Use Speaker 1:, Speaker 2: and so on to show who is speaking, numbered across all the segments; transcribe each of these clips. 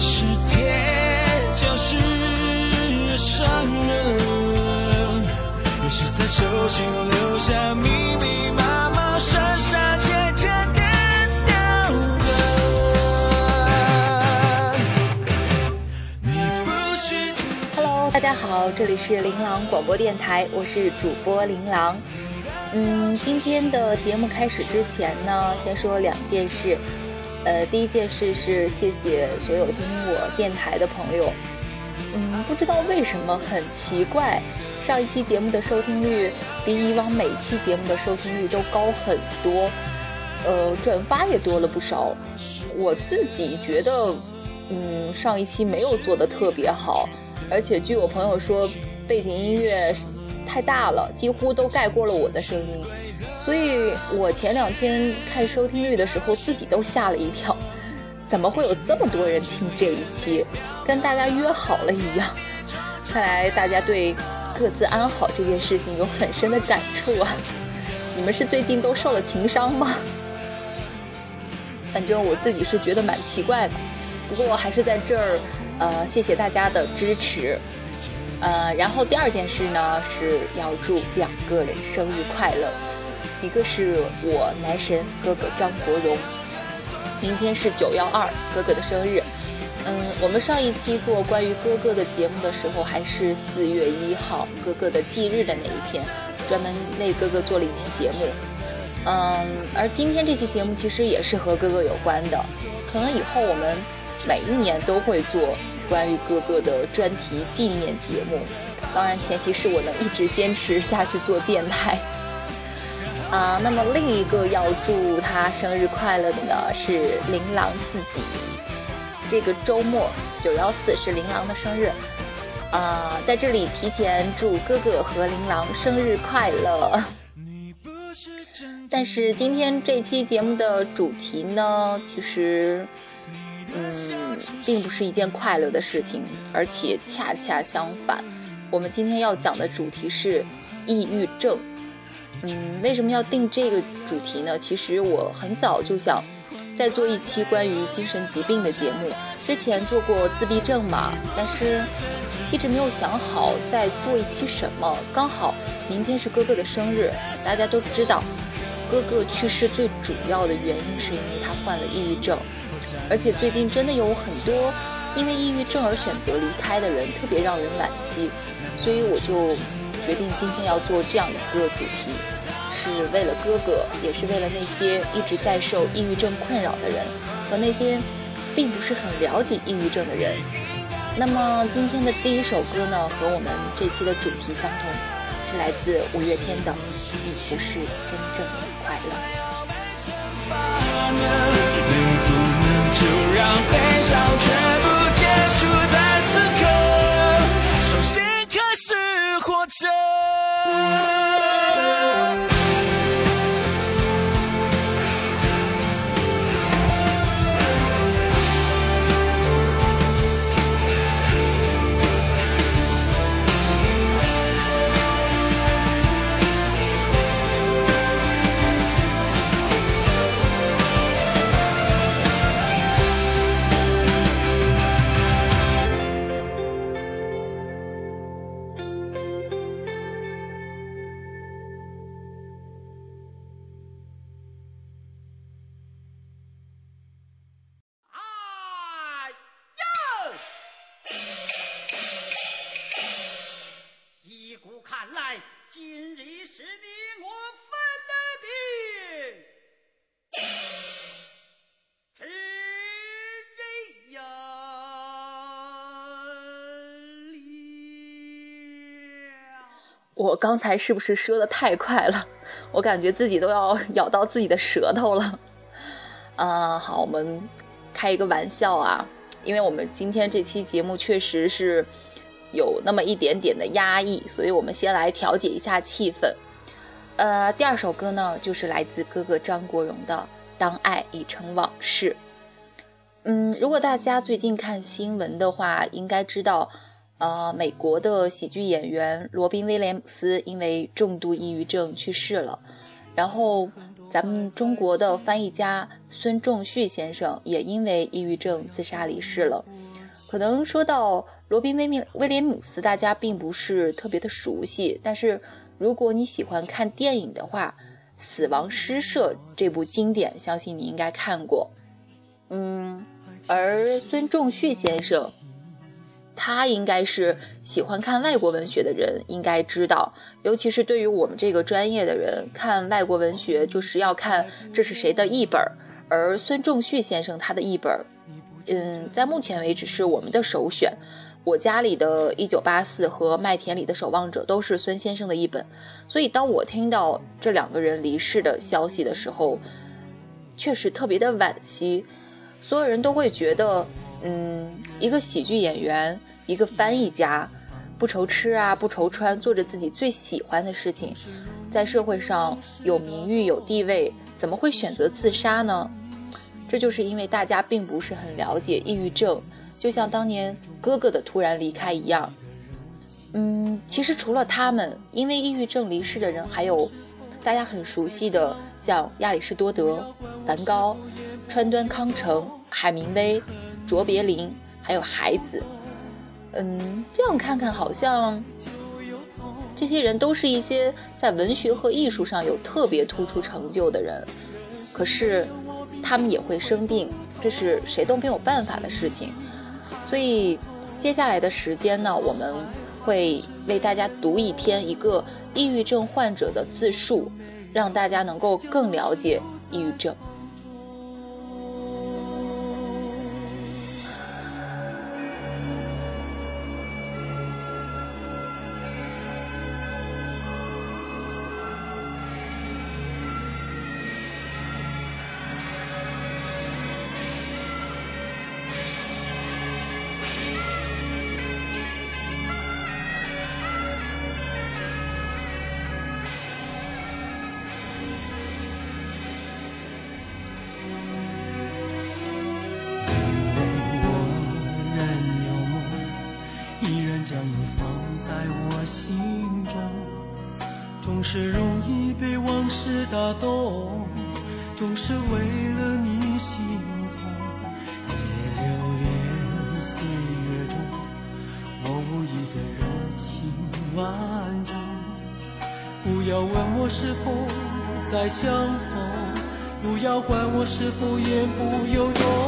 Speaker 1: 是铁，就是伤人，越是在手心留下密密麻麻、深深浅浅点掉的。你
Speaker 2: Hello，大家好，这里是琳琅广播电台，我是主播琳琅。嗯，今天的节目开始之前呢，先说两件事。呃，第一件事是谢谢所有听我电台的朋友。嗯，不知道为什么很奇怪，上一期节目的收听率比以往每期节目的收听率都高很多，呃，转发也多了不少。我自己觉得，嗯，上一期没有做的特别好，而且据我朋友说，背景音乐太大了，几乎都盖过了我的声音，所以我前两天看收听率的时候，自己都吓了一跳，怎么会有这么多人听这一期？跟大家约好了一样，看来大家对各自安好这件事情有很深的感触啊！你们是最近都受了情伤吗？反正我自己是觉得蛮奇怪的，不过我还是在这儿，呃，谢谢大家的支持，呃，然后第二件事呢是要祝两个人生日快乐，一个是我男神哥哥张国荣，明天是九幺二哥哥的生日，嗯，我们上一期做关于哥哥的节目的时候，还是四月一号哥哥的忌日的那一天，专门为哥哥做了一期节目。嗯，而今天这期节目其实也是和哥哥有关的，可能以后我们每一年都会做关于哥哥的专题纪念节目，当然前提是我能一直坚持下去做电台。啊，那么另一个要祝他生日快乐的呢是琳琅自己，这个周末九幺四是琳琅的生日，啊，在这里提前祝哥哥和琳琅生日快乐。但是今天这期节目的主题呢，其实，嗯，并不是一件快乐的事情，而且恰恰相反，我们今天要讲的主题是抑郁症。嗯，为什么要定这个主题呢？其实我很早就想再做一期关于精神疾病的节目，之前做过自闭症嘛，但是一直没有想好再做一期什么。刚好明天是哥哥的生日，大家都知道，哥哥去世最主要的原因是因为他患了抑郁症，而且最近真的有很多因为抑郁症而选择离开的人，特别让人惋惜，所以我就决定今天要做这样一个主题，是为了哥哥，也是为了那些一直在受抑郁症困扰的人和那些并不是很了解抑郁症的人。那么今天的第一首歌呢，和我们这期的主题相同，是来自五月天的《你不是真正的快乐》。
Speaker 1: 能不能就让悲伤全部结束在始
Speaker 3: 我
Speaker 2: 刚才是不是说的太快了？我感觉自己都要咬到自己的舌头了。啊、好，我们开一个玩笑啊。因为我们今天这期节目确实是有那么一点点的压抑，所以我们先来调节一下气氛。呃，第二首歌呢，就是来自哥哥张国荣的《当爱已成往事》。嗯，如果大家最近看新闻的话，应该知道，呃，美国的喜剧演员罗宾威廉姆斯因为重度抑郁症去世了，然后。咱们中国的翻译家孙仲旭先生也因为抑郁症自杀离世了。可能说到罗宾威威廉姆斯，大家并不是特别的熟悉，但是如果你喜欢看电影的话，《死亡诗社》这部经典，相信你应该看过。嗯，而孙仲旭先生。他应该是喜欢看外国文学的人，应该知道，尤其是对于我们这个专业的人，看外国文学就是要看这是谁的译本。而孙仲旭先生他的译本，嗯，在目前为止是我们的首选。我家里的《一九八四》和《麦田里的守望者》都是孙先生的译本，所以当我听到这两个人离世的消息的时候，确实特别的惋惜。所有人都会觉得。嗯，一个喜剧演员，一个翻译家，不愁吃啊，不愁穿，做着自己最喜欢的事情，在社会上有名誉有地位，怎么会选择自杀呢？这就是因为大家并不是很了解抑郁症，就像当年哥哥的突然离开一样。嗯，其实除了他们，因为抑郁症离世的人，还有大家很熟悉的，像亚里士多德、梵高、川端康成、海明威。卓别林，还有孩子，嗯，这样看看好像这些人都是一些在文学和艺术上有特别突出成就的人，可是他们也会生病，这是谁都没有办法的事情。所以接下来的时间呢，我们会为大家读一篇一个抑郁症患者的自述，让大家能够更了解抑郁症。
Speaker 4: 心中总是容易被往事打动，总是为了你心痛。别留恋岁月中我无意的柔情万种。不要问我是否再相逢，不要管我是否言不由衷。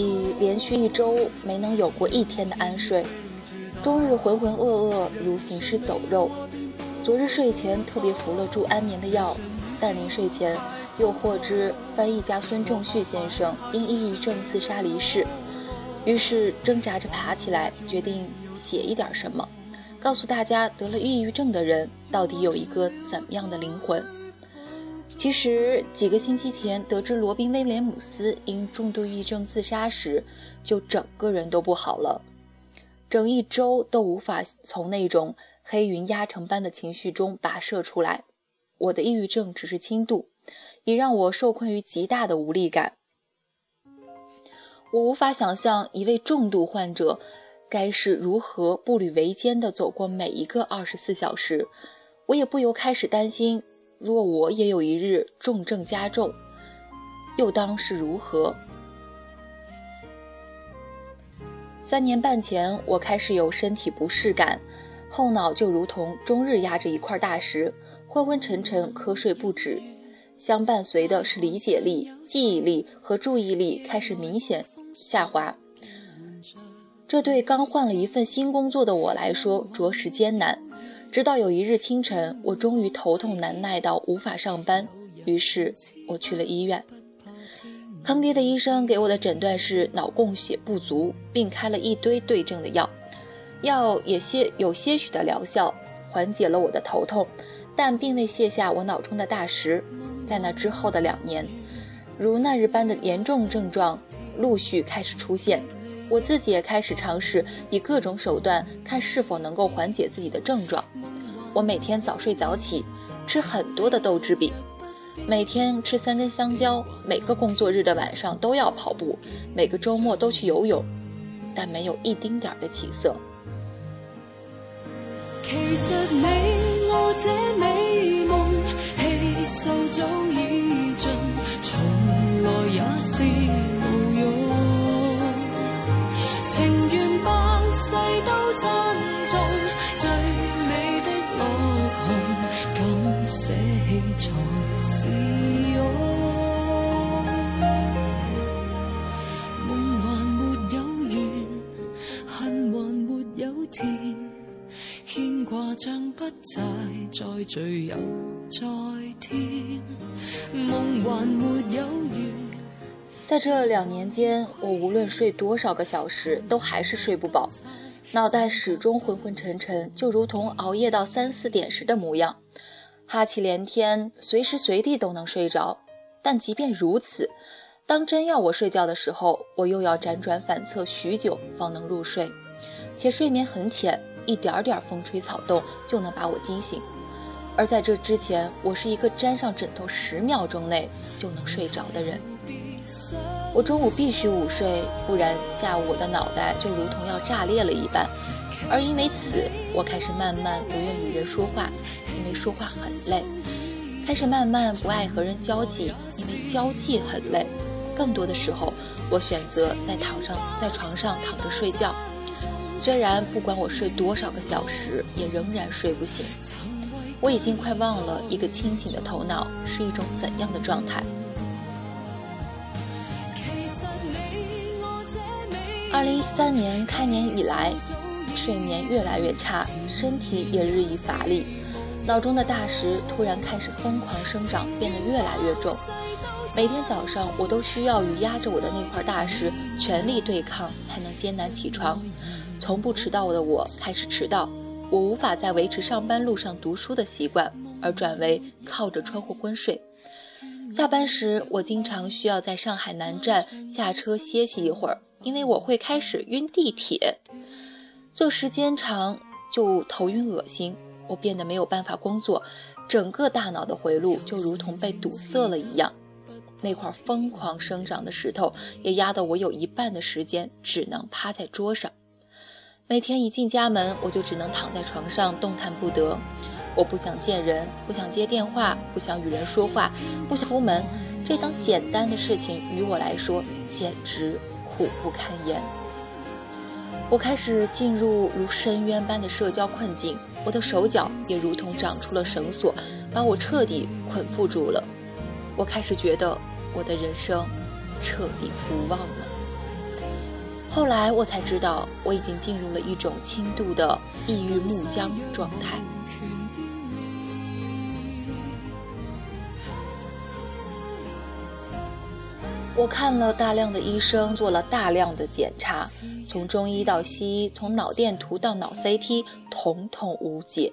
Speaker 2: 已连续一周没能有过一天的安睡，终日浑浑噩噩如行尸走肉。昨日睡前特别服了助安眠的药，但临睡前又获知翻译家孙仲旭先生因抑郁症自杀离世，于是挣扎着爬起来，决定写一点什么，告诉大家得了抑郁症的人到底有一个怎么样的灵魂。其实几个星期前得知罗宾威廉姆斯因重度抑郁症自杀时，就整个人都不好了，整一周都无法从那种黑云压城般的情绪中跋涉出来。我的抑郁症只是轻度，已让我受困于极大的无力感。我无法想象一位重度患者该是如何步履维艰地走过每一个二十四小时，我也不由开始担心。若我也有一日重症加重，又当是如何？三年半前，我开始有身体不适感，后脑就如同终日压着一块大石，昏昏沉沉，瞌睡不止，相伴随的是理解力、记忆力和注意力开始明显下滑。这对刚换了一份新工作的我来说着实艰难。直到有一日清晨，我终于头痛难耐到无法上班，于是我去了医院。坑爹的医生给我的诊断是脑供血不足，并开了一堆对症的药，药也些有些许的疗效，缓解了我的头痛。但并未卸下我脑中的大石，在那之后的两年，如那日般的严重症状陆续开始出现，我自己也开始尝试以各种手段，看是否能够缓解自己的症状。我每天早睡早起，吃很多的豆制品，每天吃三根香蕉，每个工作日的晚上都要跑步，每个周末都去游泳，但没有一丁点儿的起色。
Speaker 1: 其实你我这美梦气数早已尽，从来也是不再再醉又再添，梦还没有完。
Speaker 2: 在这两年间，我无论睡多少个小时，都还是睡不饱，脑袋始终昏昏沉沉，就如同熬夜到三四点时的模样，哈气连天，随时随地都能睡着。但即便如此，当真要我睡觉的时候，我又要辗转反侧许久方能入睡，且睡眠很浅。一点点风吹草动就能把我惊醒，而在这之前，我是一个沾上枕头十秒钟内就能睡着的人。我中午必须午睡，不然下午我的脑袋就如同要炸裂了一般。而因为此，我开始慢慢不愿与人说话，因为说话很累；开始慢慢不爱和人交际，因为交际很累。更多的时候，我选择在躺上在床上躺着睡觉。虽然不管我睡多少个小时，也仍然睡不醒。我已经快忘了一个清醒的头脑是一种怎样的状态。二零一三年开年以来，睡眠越来越差，身体也日益乏力，脑中的大石突然开始疯狂生长，变得越来越重。每天早上，我都需要与压着我的那块大石全力对抗，才能艰难起床。从不迟到的我开始迟到，我无法再维持上班路上读书的习惯，而转为靠着窗户昏睡。下班时，我经常需要在上海南站下车歇息一会儿，因为我会开始晕地铁。坐时间长就头晕恶心，我变得没有办法工作，整个大脑的回路就如同被堵塞了一样。那块疯狂生长的石头也压得我有一半的时间只能趴在桌上。每天一进家门，我就只能躺在床上动弹不得。我不想见人，不想接电话，不想与人说话，不想出门。这等简单的事情于我来说简直苦不堪言。我开始进入如深渊般的社交困境，我的手脚也如同长出了绳索，把我彻底捆缚住了。我开始觉得我的人生彻底无望了。后来我才知道，我已经进入了一种轻度的抑郁木僵状态。我看了大量的医生，做了大量的检查，从中医到西医，从脑电图到脑 CT，统统无解。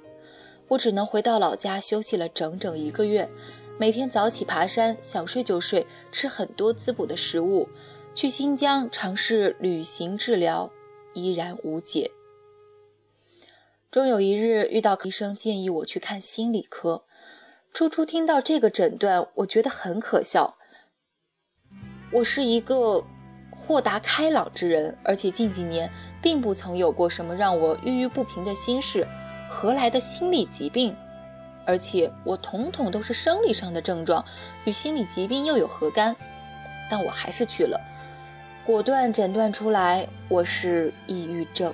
Speaker 2: 我只能回到老家休息了整整一个月，每天早起爬山，想睡就睡，吃很多滋补的食物。去新疆尝试旅行治疗，依然无解。终有一日遇到医生建议我去看心理科。初初听到这个诊断，我觉得很可笑。我是一个豁达开朗之人，而且近几年并不曾有过什么让我郁郁不平的心事，何来的心理疾病？而且我统统都是生理上的症状，与心理疾病又有何干？但我还是去了。果断诊断出来，我是抑郁症，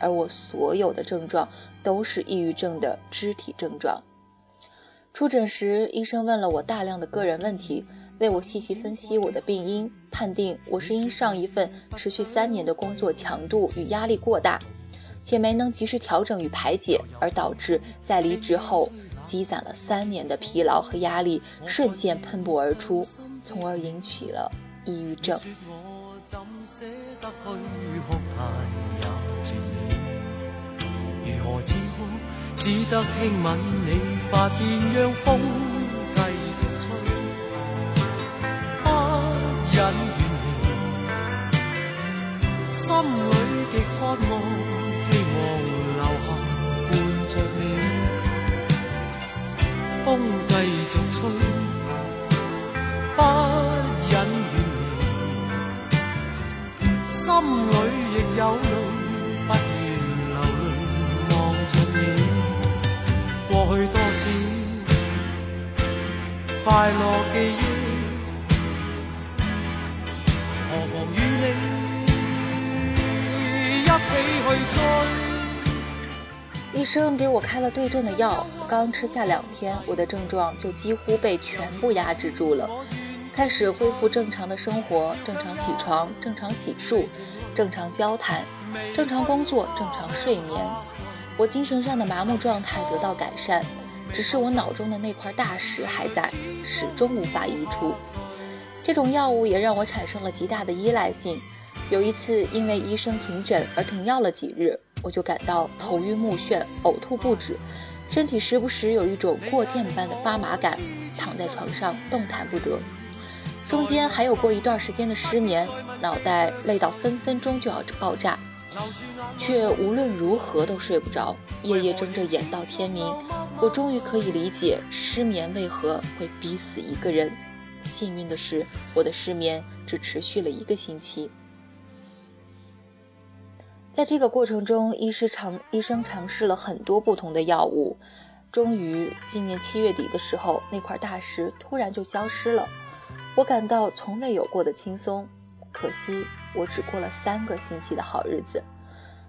Speaker 2: 而我所有的症状都是抑郁症的肢体症状。出诊时，医生问了我大量的个人问题，为我细细分析我的病因，判定我是因上一份持续三年的工作强度与压力过大，且没能及时调整与排解，而导致在离职后积攒了三年的疲劳和压力瞬间喷薄而出，从而引起了抑郁症。
Speaker 4: 怎舍得去哭太也绝了如何止哭只得轻吻你发边让风继续吹。不忍远离心里极渴望。里亦有泪。去多少快乐记忆，何妨与你一起去追。
Speaker 2: 医生给我开了对症的药，刚吃下两天，我的症状就几乎被全部压制住了。开始恢复正常的生活，正常起床，正常洗漱，正常交谈，正常工作，正常睡眠。我精神上的麻木状态得到改善，只是我脑中的那块大石还在，始终无法移除。这种药物也让我产生了极大的依赖性。有一次因为医生停诊而停药了几日，我就感到头晕目眩、呕吐不止，身体时不时有一种过电般的发麻感，躺在床上动弹不得。中间还有过一段时间的失眠，脑袋累到分分钟就要爆炸。却无论如何都睡不着，夜夜睁着眼到天明。我终于可以理解失眠为何会逼死一个人。幸运的是，我的失眠只持续了一个星期。在这个过程中，医师尝医生尝试了很多不同的药物，终于今年七月底的时候，那块大石突然就消失了。我感到从未有过的轻松。可惜。我只过了三个星期的好日子，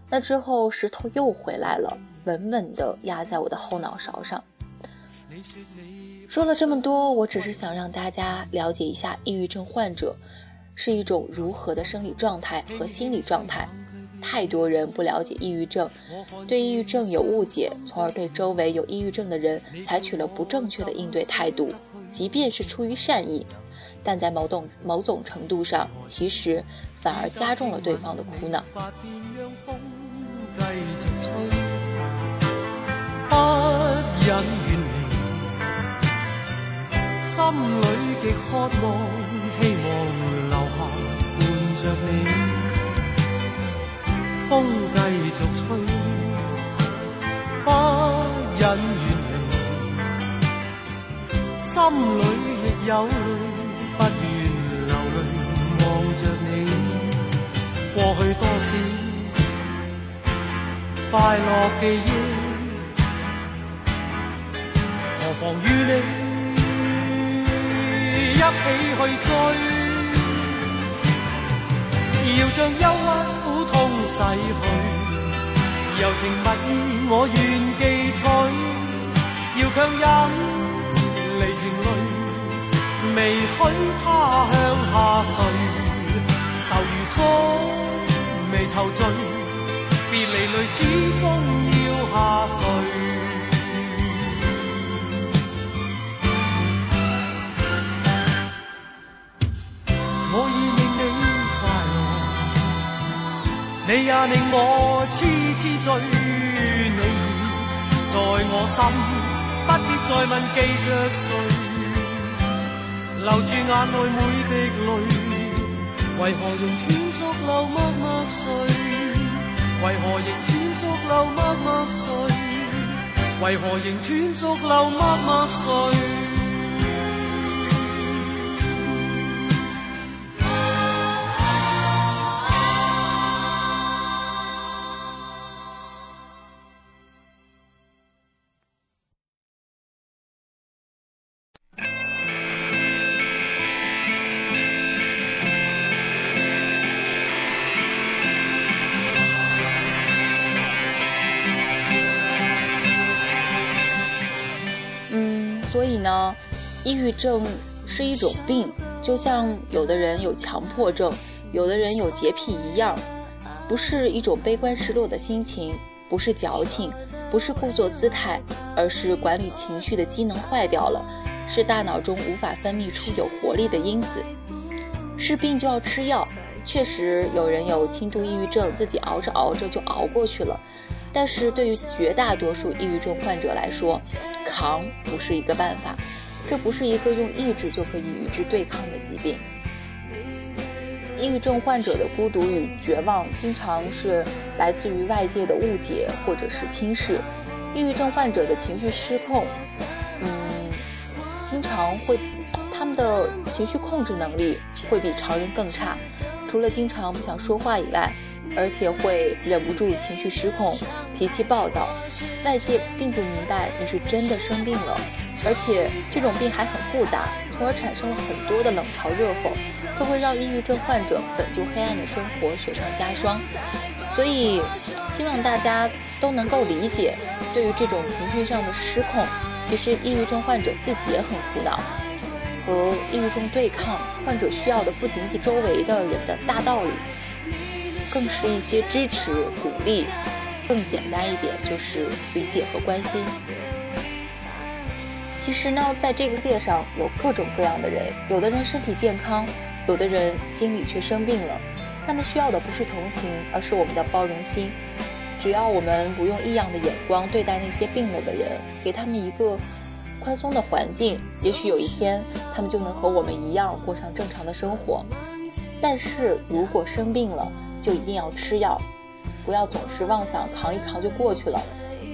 Speaker 2: 那之后石头又回来了，稳稳地压在我的后脑勺上。说了这么多，我只是想让大家了解一下抑郁症患者是一种如何的生理状态和心理状态。太多人不了解抑郁症，对抑郁症有误解，从而对周围有抑郁症的人采取了不正确的应对态度，即便是出于善意。但在某种某种程度上，其实反而加重了对方的苦恼。
Speaker 4: 不忍远离，心里极渴望，希望留下伴着你。风继续吹，不忍远离，心里亦有泪。快乐记忆，何妨与你一起去追。要将忧郁苦痛洗去，柔情蜜意我愿记取，要强忍离情泪。未许他向下垂，愁如锁，眉头聚，别离泪始终要下垂。我已令你快乐，你也令我痴痴醉。你在我心，不必再问记着谁。留住眼内每滴泪，为何用断续流默默睡？为何仍断续流默默睡？为何仍断续流默默睡？
Speaker 2: 抑郁症是一种病，就像有的人有强迫症，有的人有洁癖一样，不是一种悲观失落的心情，不是矫情，不是故作姿态，而是管理情绪的机能坏掉了，是大脑中无法分泌出有活力的因子。是病就要吃药，确实有人有轻度抑郁症，自己熬着熬着就熬过去了。但是对于绝大多数抑郁症患者来说，扛不是一个办法，这不是一个用意志就可以与之对抗的疾病。抑郁症患者的孤独与绝望，经常是来自于外界的误解或者是轻视。抑郁症患者的情绪失控，嗯，经常会，他们的情绪控制能力会比常人更差，除了经常不想说话以外。而且会忍不住情绪失控，脾气暴躁。外界并不明白你是真的生病了，而且这种病还很复杂，从而产生了很多的冷嘲热讽，这会让抑郁症患者本就黑暗的生活雪上加霜。所以，希望大家都能够理解，对于这种情绪上的失控，其实抑郁症患者自己也很苦恼。和抑郁症对抗，患者需要的不仅仅周围的人的大道理。更是一些支持、鼓励，更简单一点就是理解和关心。其实呢，在这个世界上有各种各样的人，有的人身体健康，有的人心里却生病了。他们需要的不是同情，而是我们的包容心。只要我们不用异样的眼光对待那些病了的人，给他们一个宽松的环境，也许有一天他们就能和我们一样过上正常的生活。但是如果生病了，就一定要吃药，不要总是妄想扛一扛就过去了。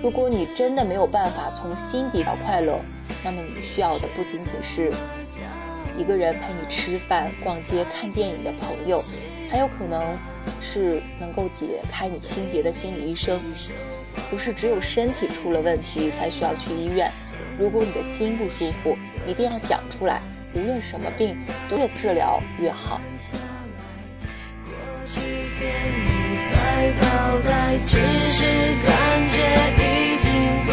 Speaker 2: 如果你真的没有办法从心底到快乐，那么你需要的不仅仅是一个人陪你吃饭、逛街、看电影的朋友，还有可能是能够解开你心结的心理医生。不是只有身体出了问题才需要去医院，如果你的心不舒服，一定要讲出来。无论什么病，越治疗越好。
Speaker 1: 你在倒带，只是感觉已经不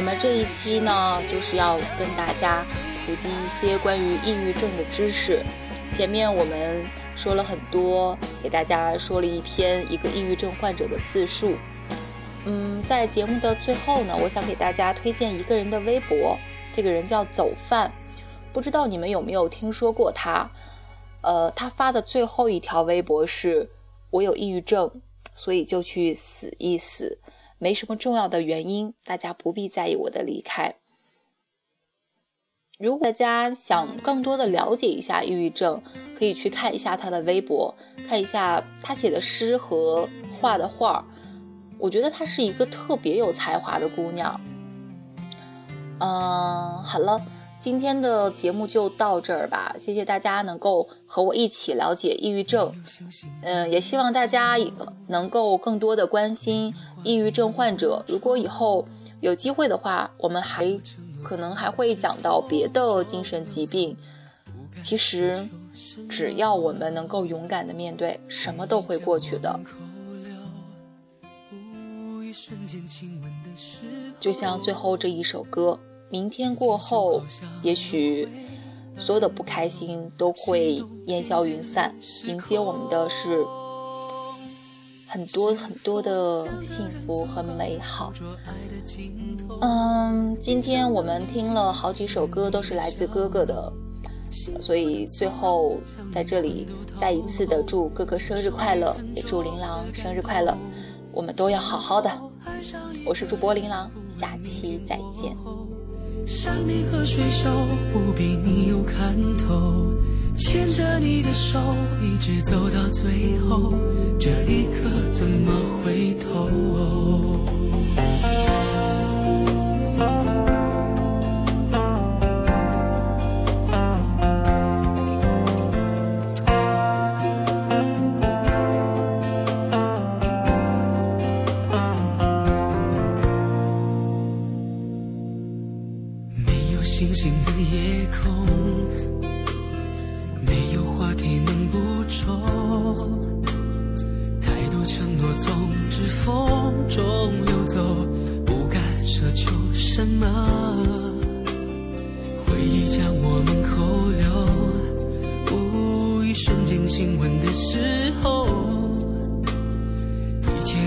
Speaker 1: 我们。
Speaker 2: 这一期呢，就是要跟大家普及一些关于抑郁症的知识。前面我们说了很多，给大家说了一篇一个抑郁症患者的自述。嗯，在节目的最后呢，我想给大家推荐一个人的微博，这个人叫走饭，不知道你们有没有听说过他？呃，他发的最后一条微博是：“我有抑郁症，所以就去死一死。”没什么重要的原因，大家不必在意我的离开。如果大家想更多的了解一下抑郁症，可以去看一下他的微博，看一下他写的诗和画的画儿我觉得她是一个特别有才华的姑娘。嗯，好了。今天的节目就到这儿吧，谢谢大家能够和我一起了解抑郁症，嗯，也希望大家能够更多的关心抑郁症患者。如果以后有机会的话，我们还可能还会讲到别的精神疾病。其实，只要我们能够勇敢的面对，什么都会过去的。就像最后这一首歌。明天过后，也许所有的不开心都会烟消云散，迎接我们的是很多很多的幸福和美好。嗯，今天我们听了好几首歌，都是来自哥哥的，所以最后在这里再一次的祝哥哥生日快乐，也祝琳琅生日快乐。我们都要好好的。我是主播琳琅，下期再见。
Speaker 1: 山明和水秀，不比你有看头。牵着你的手，一直走到最后，这一刻怎么回头？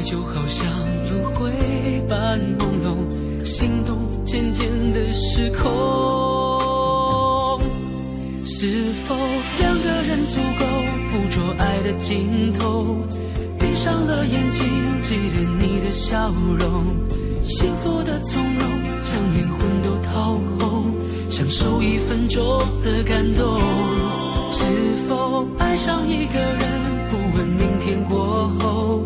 Speaker 1: 就好像轮回般朦胧，心动渐渐的失控。是否两个人足够捕捉爱的尽头？闭上了眼睛，记得你的笑容，幸福的从容，将灵魂都掏空，享受一分钟的感动。是否爱上一个人，不问明天过后，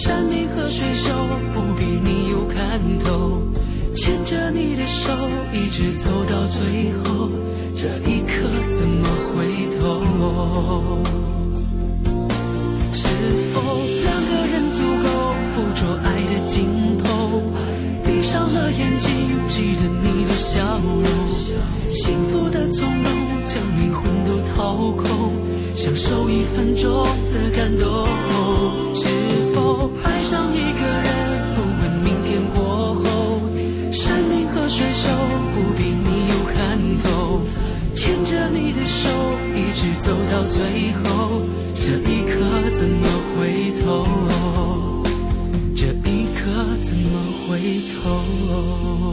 Speaker 1: 山明和水秀，不比你有看头。牵着你的手，一直走到最后，这一刻怎么回头？是否两个人足够捕捉爱的尽头？闭上了眼睛，记得你的笑容，幸福的从容，将灵魂都掏空，享受一分钟的感动。是爱上一个人，不问明天过后，山明和水秀，不比你有看头。牵着你的手，一直走到最后，这一刻怎么回头？这一刻怎么回头？